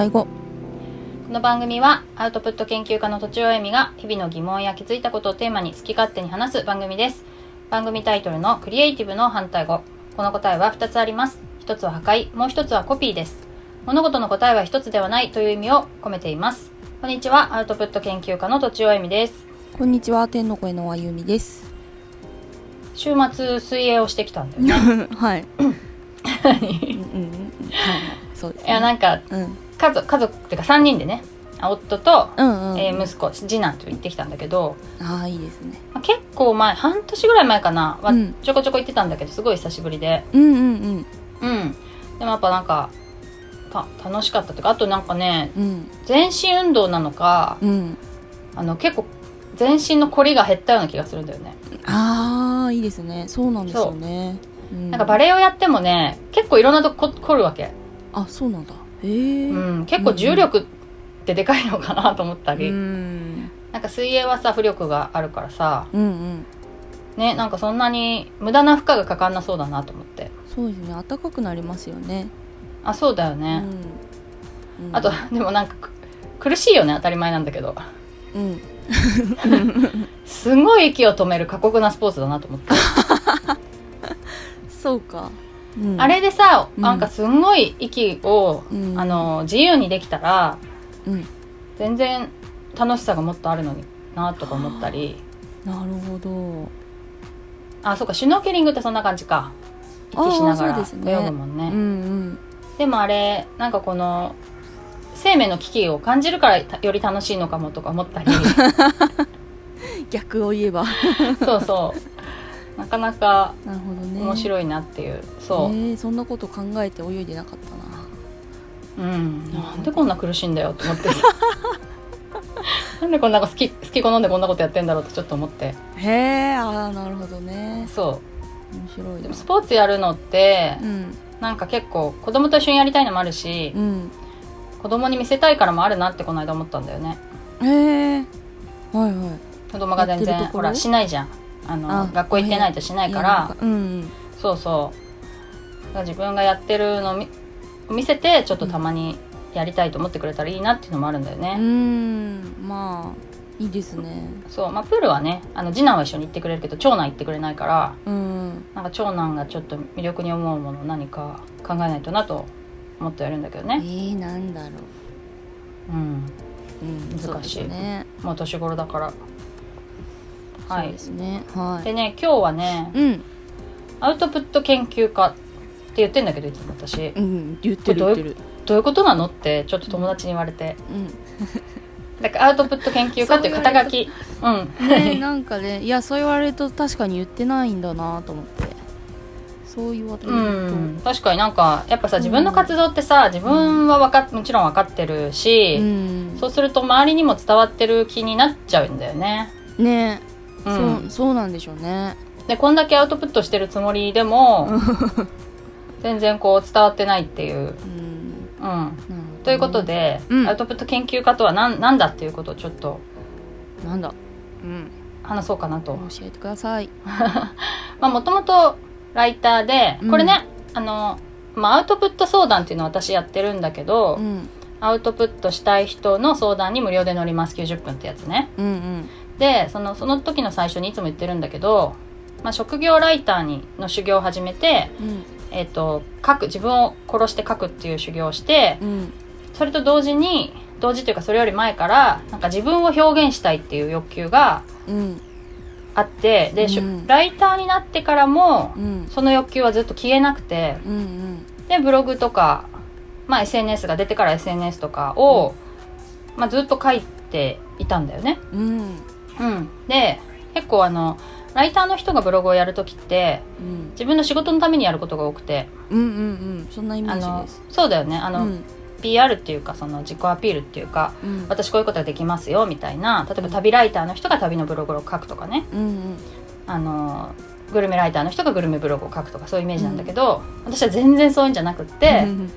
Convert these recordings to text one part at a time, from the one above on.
対語。この番組はアウトプット研究家のとちおえみが日々の疑問や気づいたことをテーマに好き勝手に話す番組です。番組タイトルのクリエイティブの反対語。この答えは2つあります。1つは破壊もう1つはコピーです。物事の答えは1つではないという意味を込めています。こんにちはアウトプット研究家のとちおえみです。こんにちは天の声のあゆみです。週末水泳をしてきたんだよね。はい。うんうんうん。はい。そうです、ね、いやなんかうん家族家族っていうか3人でねあ夫と、うんうん、えー息子次男と行ってきたんだけど、ああいいですね。まあ結構前半年ぐらい前かなはうん。ちょこちょこ行ってたんだけどすごい久しぶりで。うんうんうん。でもやっぱなんかた楽しかったというかあとなんかねうん。うん全身運動なのかうん。あの結構全身の凝りが減ったような気がするんだよね、ああいいですね。そうなんですよね。う。んなんかバレエをやってもね結構いろんなとこ凝るわけ、あそうなんだへえうん、結構重力ってでかいのかなと思ったり、うん。なんか水泳はさ浮力があるからさ。うんうん。ねなんかそんなに無駄な負荷がかかんなそうだなと思って。そうですね。暖かくなりますよね。あそうだよね、うん。うん。あとでもなんかく苦しいよね当たり前なんだけど。うん。すごい息を止める過酷なスポーツだなと思って、そうか、うん。あれでさうん。なんかすんごい息を、うん。あの自由にできたらうん。全然楽しさがもっとあるのになとか思ったり。なるほど。あそうかシュノーケリングってそんな感じか。息しながら泳ぐもんね。でもあれなんかこの生命の危機を感じるからたより楽しいのかもとか思ったり。逆を言えば。そうそうなかなか面白いなっていう、そう、えー、そんなこと考えて泳いでなかったな。うん、なんでこんな苦しいんだよと思って。さなんでこんな好き好き好んでこんなことやってんだろうってちょっと思って。へえああなるほどね。そ面白いでもスポーツやるのってうん。なんか結構子供と一緒にやりたいのもあるしうん。子供に見せたいからもあるなってこの間思ったんだよね。へえはいはい。子供が全然ほらしないじゃんあのあ学校行ってないとしないから。うん。そうそう。自分がやってるのを見見せてちょっとたまにやりたいと思ってくれたらいいなっていうのもあるんだよね、うん。うんまあいいですね。そう。まあプールはねあの次男は一緒に行ってくれるけど長男行ってくれないからうん。なんか長男がちょっと魅力に思うものを何か考えないとなと思ってやるんだけどえねー、なんだろう。ん。う、うん、難しいね。もう年頃だからはいそうですね。はい。でね今日はねうん。アウトプット研究家って言ってんだけどいつも私。うん言ってるってる。どういうことなのってちょっと友達に言われて。うん。だからアウトプット研究家っていう肩書き。うん。ねなんかねいやそう言われると確かに言ってないんだなと思って。そう言われると、うん、確かになんかやっぱさ自分の活動ってさ自分はわかもちろん分かってるし、うん。そうすると周りにも伝わってる気になっちゃうんだよね、ね、うん、そうそうなんでしょうね。でこんだけアウトプットしてるつもりでも全然こう伝わってないっていう、うん。うん、ということで、うん。アウトプット研究家とは何なんだっていうことをちょっとなんだ？うん。話そうかなと。教えてください。まあもともとライターでうん。これね、あの、まあ、アウトプット相談っていうのを私やってるんだけど、うん。アウトプットしたい人の相談に無料で乗ります。90分ってやつね。うんうんでそのその時の最初にいつも言ってるんだけど、まあ、職業ライターにの修行を始めて、うん。えっと書く自分を殺して書くっていう修行をしてうん。それと同時に同時というかそれより前からなんか自分を表現したいっていう欲求がうんあってで、うん。ライターになってからもうん。その欲求はずっと消えなくてうんうん。でブログとか、まあ、SNS が出てから SNS とかを、まあ、ずっと書いていたんだよね。うんうん、で結構あのライターの人がブログをやる時ってうん。自分の仕事のためにやることが多くて。うんうんうん。そんなイメージです。そうだよね。あの、うん。PR っていうかその自己アピールっていうかうん。私こういうことができますよみたいな例えば旅ライターの人が旅のブログを書くとかね。うんあのグルメライターの人がグルメブログを書くとかそういうイメージなんだけど、私は全然そういうんじゃなくって、うん。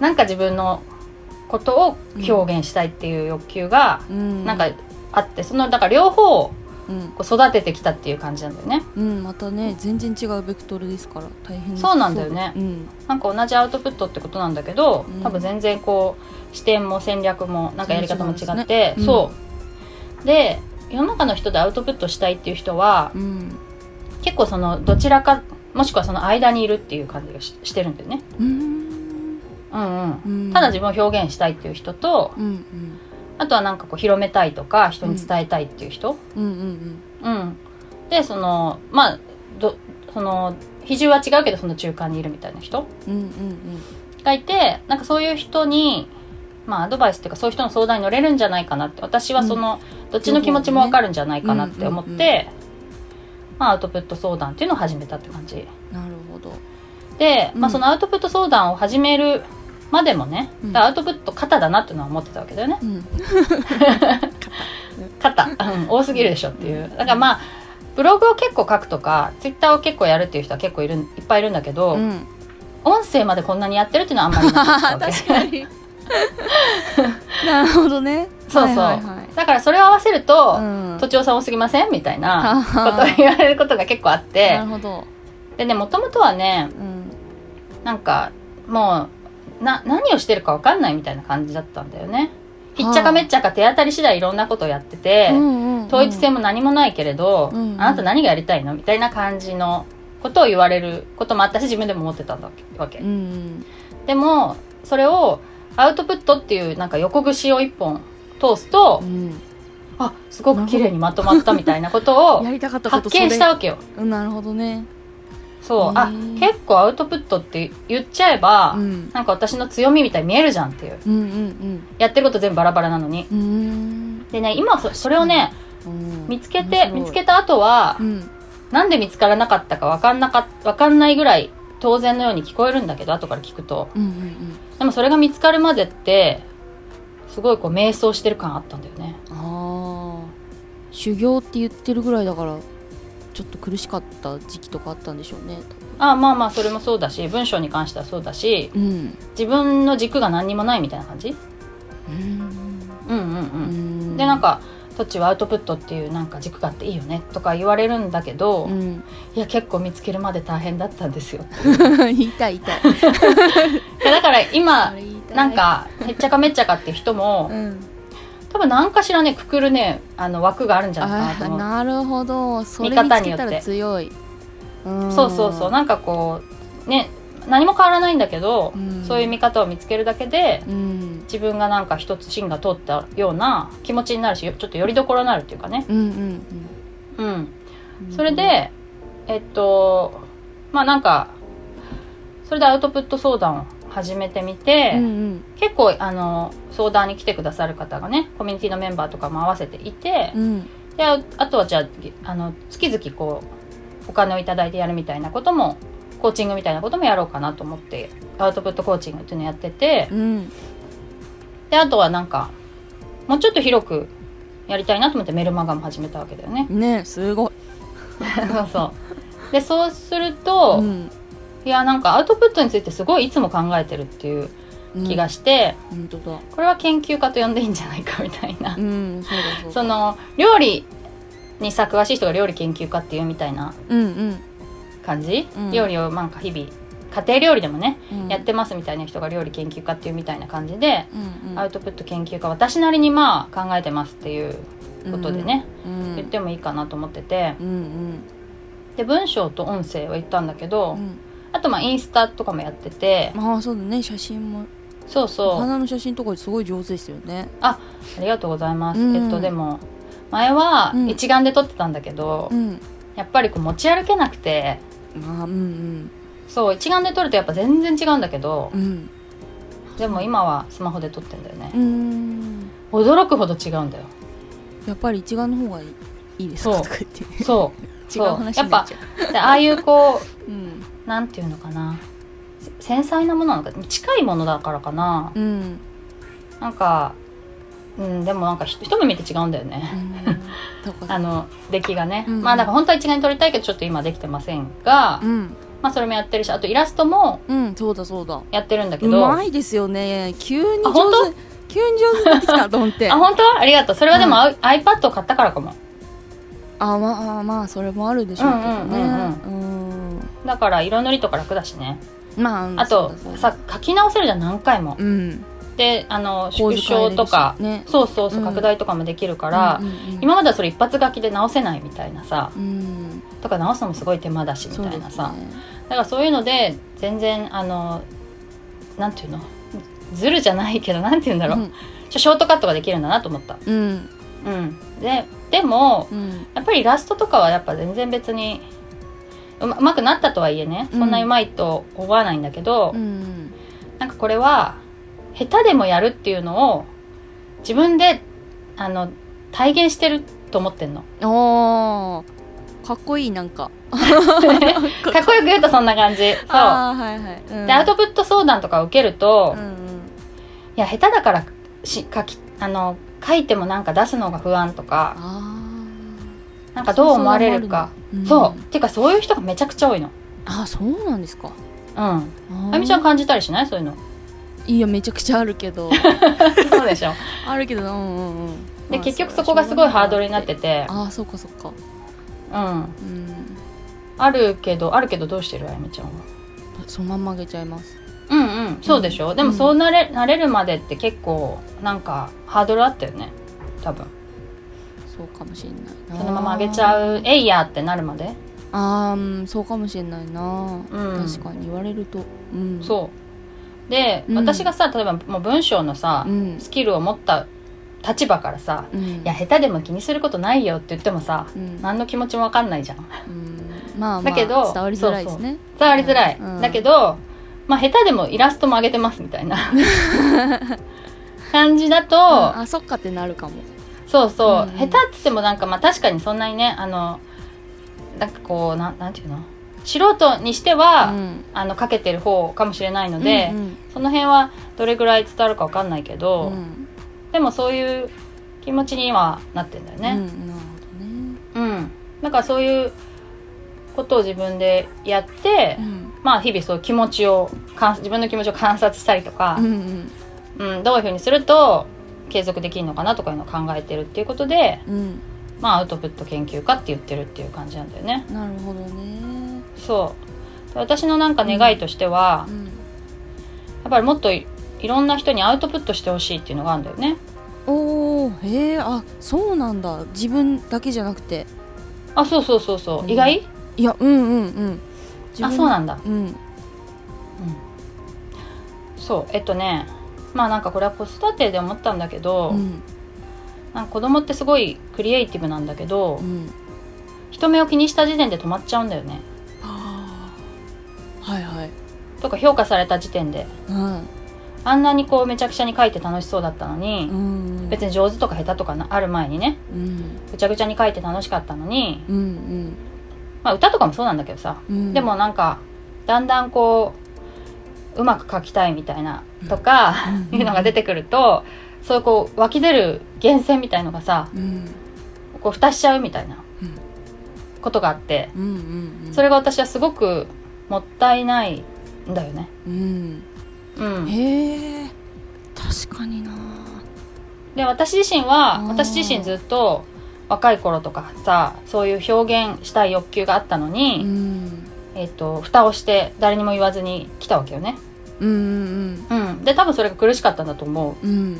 なんか自分のことを表現したいっていう欲求がうん。なんかあってそのだから両方うん。こう育ててきたっていう感じなんだよね。うんまたね全然違うベクトルですから大変そうなんだよね。うん。なんか同じアウトプットってことなんだけど、うん。多分全然こう視点も戦略もなんかやり方も違って、ね。うん。そう。で世の中の人でアウトプットしたいっていう人はうん。結構そのどちらかもしくはその間にいるっていう感じがししてるんだよね、うん。うんうん。うん。ただ自分を表現したいっていう人とうんうんあとはなんかこう広めたいとか人に伝えたいっていう人、うん。うんうんでそのまあどその比重は違うけどその中間にいるみたいな人？うんうんうん。がいてなんかそういう人にまあアドバイスっていうかそういう人の相談に乗れるんじゃないかなって。私はその、どっちの気持ちも分かるんじゃないかなって思って、うんうんうん。まあ、アウトプット相談っていうのを始めたって感じ。なるほど。で、まあ、うん。そのアウトプット相談を始めるまでもね、うん。アウトプット肩だなっていうのは思ってたわけだよね。うん。肩、うん、多すぎるでしょっていう。だからまあブログを結構書くとかツイッターを結構やるっていう人は結構いるいっぱいいるんだけど、うん。音声までこんなにやってるっていうのはあんまりなか 確かに。なるほどね。そうそう、はいはいはい。だからそれを合わせると、うん。都庁さん多すぎませんみたいなはことを言われることが結構あって。なるほど。でねもともとはねうん。なんかもうな何をしてるか分かんないみたいな感じだったんだよね。ひっちゃかめっちゃか手当たり次第いろんなことをやってて、うんうんうん統一性も何もないけれど、うんうん。あなた何がやりたいのみたいな感じのことを言われることもあったし自分でも思ってたんだわけ、うんうん。でもそれをアウトプットっていうなんか横串を一本通すと、うん。あすごく綺麗にまとまったみたいなことを やりたかったこと発見したわけよ。うんなるほどねそう。あ結構アウトプットって言っちゃえば、うん。なんか私の強みみたいに見えるじゃんっていう。うんうんやってること全部バラバラなのに。うんうん。でね今そそれをねうん。見つけて見つけた後は、うん。なんで見つからなかったか分かんなか分かんないぐらい当然のように聞こえるんだけど後から聞くと。うんうんでもそれが見つかるまでってすごいこう瞑想してる感あったんだよね。修行って言ってるぐらいだからちょっと苦しかった時期とかあったんでしょうねあまあまあそれもそうだし文章に関してはそうだしうん。自分の軸が何にもないみたいな感じ？うん。うんうんうん。うん。でなんかトッチはアウトプットっていうなんか軸があっていいよねとか言われるんだけど、いうん。や結構見つけるまで大変だったんですよ。言いたい。言いたいだから今なんかへっちゃかめっちゃかって人もうん多分何かしらねくくるねあの枠があるんじゃないかなと思う。なるほど。それ見見つ方によって。けたら強い。うん。そうそうそう。なんかこうね何も変わらないんだけど、うん。そういう見方を見つけるだけでうん。自分がなんか一つ芯が通ったような気持ちになるしちょっとよりどころになるっていうかね。うんうん。うん。うん。それでえっとまあなんかそれでアウトプット相談を始めてみて、うんうん。結構あの相談に来てくださる方がねコミュニティのメンバーとかも合わせていて、うん。でああとはじゃああの月々こうお金をいただいてやるみたいなこともコーチングみたいなこともやろうかなと思ってアウトプットコーチングっていうのをやっててうん。であとはなんかもうちょっと広くやりたいなと思ってメルマガも始めたわけだよね。ねすごい。そうそう。でそうすると、うんいやなんかアウトプットについてすごいいつも考えてるっていう気がして、本当だ。これは研究家と呼んでいいんじゃないかみたいな、うんそうだその料理にさ詳しい人が料理研究家っていうみたいなうん感じ、うん料理をなんか日々家庭料理でもね、うん。やってますみたいな人が料理研究家っていうみたいな感じで、うんうん。アウトプット研究家私なりにまあ考えてますっていうことでね、うん言ってもいいかなと思ってて。うんうん。で文章と音声は言ったんだけど、うんあとまあインスタとかもやってて。ああそうだね。写真も。そうそう。花の写真とかすごい上手ですよね。ありがとうございます、うん。えっとでも前はうん。一眼で撮ってたんだけど、うん。やっぱりこう持ち歩けなくて。あーうんそう一眼で撮るとやっぱ全然違うんだけどうん。うんでも今はスマホで撮ってんだよね。うーん。驚くほど違うんだよ。やっぱり一眼の方がいいですか？そう。とか言って。そう。違う話になっちゃう。でああいうこう んうなんていうのかな。せ繊細なものなのか。近いものだからかな。うんなんかうんでもなんかひ一目見て違うんだよね、だからあの出来がね、うんまあだから本当は一眼で撮りたいけどちょっと今できてませんが、うん。まあそれもやってるしあとイラストもうんそうだそうだ。やってるんだけうどまいですよね。急に上手急に上手になってきたと思って。あ本当？ありがとう。それはでも、あ iPad を買ったからかも。あまあまあそれもあるでしょうけどね。うんだから色塗りとか楽だしね。まああとさ書き直せるじゃん何回も。うん。であの縮小とか、ねそうそうそううん拡大とかもできるから、うんうんうん。今まではそれ一発書きで直せないみたいなさうん。とか直すのもすごい手間だしみたいなさ、ね。だからそういうので全然あのなんていうの？ずるじゃないけどなんて言うんだろう、うん。ショートカットができるんだなと思った。うん。うん、ででもうん。やっぱりイラストとかはやっぱ全然別にうまくなったとはいえねそんなうまいと思わないんだけど、うん。なんかこれは下手でもやるっていうのを自分であの体現してると思ってんの。おー。かっこいいなんか。かっこよく言うとそんな感じ。そう。はいはい、うん。でアウトプット相談とか受けると、いうんうん。や下手だからし書きあの書いてもなんか出すのが不安とかあなんかどう思われるか。ーそう,、んっていう。かそういう人がめちゃくちゃ多いの。あそうなんですか。うん。ああゆみちゃん感じたりしない？そういうの。いやめちゃくちゃあるけど。そうでしょ。あるけどうんうんうん。で、まあ結局そこがすごいハードルになってて。ああそうかそうか。うん。うん。あるけどあるけどどうしてる？あゆみちゃんは。そのまんまあげちゃいます。うんうん。そうでしょ、でもそうなれなれるまでって結構なんかハードルあったよね。多分そうかもしれないな。そのままあげちゃうえいやってなるまで？あーうんそうかもしれないな、うん。確かに言われると。うん。そう。で、うん。私がさ例えばもう文章のさ、うん。スキルを持った立場からさうん。いや下手でも気にすることないよって言ってもさうん。何の気持ちも分かんないじゃん。うん。まあまあだけど伝わりづらいですね。伝わりづらい、うん。だけどまあ下手でもイラストも上げてますみたいな。感じだと、うん。あそっかってなるかもそうそう、うん下手っつってもなんかまあ確かにそんなにねあのなんかこうなんなんていうの？素人にしては、うん。あのかけてる方かもしれないので、うんその辺はどれぐらい伝わるか分かんないけうど、んうん。でもそういう気持ちにはなってんだようんね。なるほどね。うん、だからそういうことを自分でやって、うん。まあ日々そういう気持ちを自分の気持ちを観察したりとかう、ん。うんどういうふうにすると継続できるのかなとかいうのを考えてるっていうことで、うん。まあ、アウトプット研究家って言ってるっていう感じなんだよね。なるほどね。そう。で私のなんか願いとしては、うん。やっぱりもっといいろんな人にアウトプットしてほしいっていうのがあるんだよね。おーへえあそうなんだ。自分だけじゃなくて。あそうそうそうそう、うん。意外？いやうんうんうん。自あ分そうなんだ。うん。そう。えっとねまあなんかこれは子育てで思ったんだけど、うん。なんか子供ってすごいクリエイティブなんだけど、うん。人目を気にした時点で止まっちゃうんだよね。はあはいはい。とか評価された時点で。うん。あんなにこうめちゃくちゃに書いて楽しそうだったのに、うん。別に上手とか下手とかなある前にねうん。ぐちゃぐちゃに書いて楽しかったのに、うんうん。まあ、歌とかもそうなんだけどさ、うん。でもなんかだんだんこううまく書きたいみたいなとか、うん。いうのが出てくるとそういうこう湧き出る源泉みたいのがさうんこう蓋しちゃうみたいなうんことがあってうん。うん。うん。それが私はすごくもったいないんだよね。うん。うん、へえ確かにな。で私自身は私自身ずっと若い頃とかさそういう表現したい欲求があったのうに、ん。えっと蓋をして誰にも言わずに来たわけよね。うんうんうん、で多分それが苦しかったんだと思う。うん。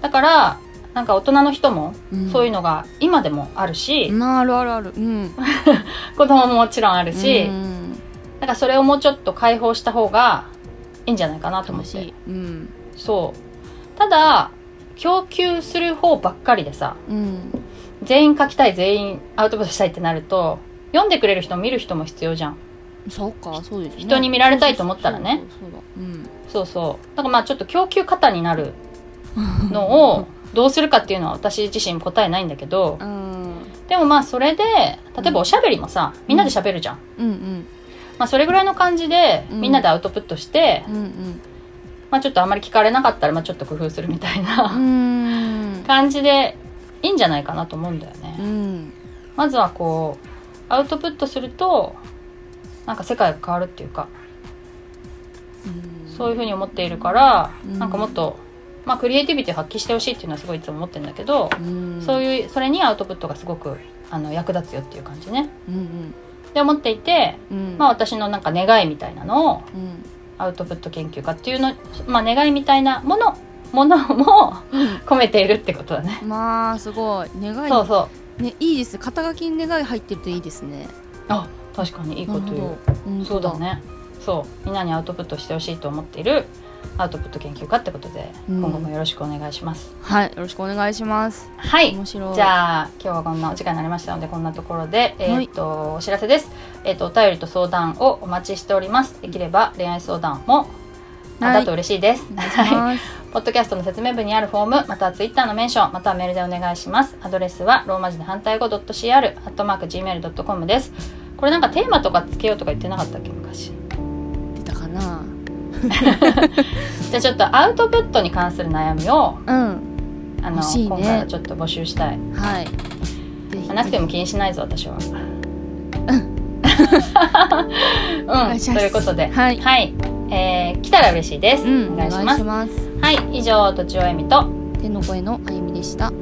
だからなんか大人の人もうん。そういうのが今でもあるし、まああるあるある。うん。子供ももちろんあるし、うんなんかそれをもうちょっと解放した方がいいんじゃないかなと思って。い。うん。そう。ただ供給する方ばっかりでさうん。全員書きたい全員アウトプットしたいってなると読んでくれる人も見る人も必要じゃんそうかそうですね。人に見られたいと思ったらね。そうそうだからまあちょっと供給過多になる のをどうするかっていうのは私自身答えないんだけど。だうん。でもまあそれで例えばおしゃべりもさみんなでしゃべるじゃん、うんうんまあそれぐらいの感じでうん。みんなでアウトプットして、うんまあちょっとあまり聞かれなかったらまあちょっと工夫するみたいな、うんうん。感じでいいんじゃないかなと思うんだよね、うん。まずはこうアウトプットするとなんか世界が変わるっていうか、そういうふうに思っているから、うん。なんかもっとまあ、クリエイティビティを発揮してほしいっていうのはすごいいつも思ってるんだけど、うん。そういうそれにアウトプットがすごくあの役立つよっていう感じね。うんで思っていて、うん。うんまあ、私のなんか願いみたいなのをうん。アウトプット研究家っていうの、まあ、願いみたいなものものも込めているってことだね。まあすごい。願い。そうそう。ねいいです。肩書きに願い入ってるといいですね。あ確かにいいこと言う。なるほど本当そうだね。そう。みんなにアウトプットしてほしいと思っているアウトプット研究家ってことで、うん。今後もよろしくお願いします。はい。よろしくお願いします。はい。面白い。じゃあ今日はこんなお時間になりましたのでこんなところで、えはい。ーっとお知らせです、えーっとお便りと相談をお待ちしております。できれば恋愛相談もあはいだと嬉しいです、はい。ポッドキャストの説明文にあるフォームまたはツイッターのメンションまたはメールでお願いします。アドレスはローマ字で反対語 .cr アットマーク gmail.com ですこれなんかテーマとかつけようとか言ってなかったっけ昔？出たかな。じゃあちょっとアウトプットに関する悩みをうん。あの、ね。今回はちょっと募集したい、はい。なくても気にしないぞ私は。うん。願いします。ということで。はい。はい、えー来たら嬉しいです、うん。お願いします。ます。はい。以上とちおえみと。天の声のあゆみでした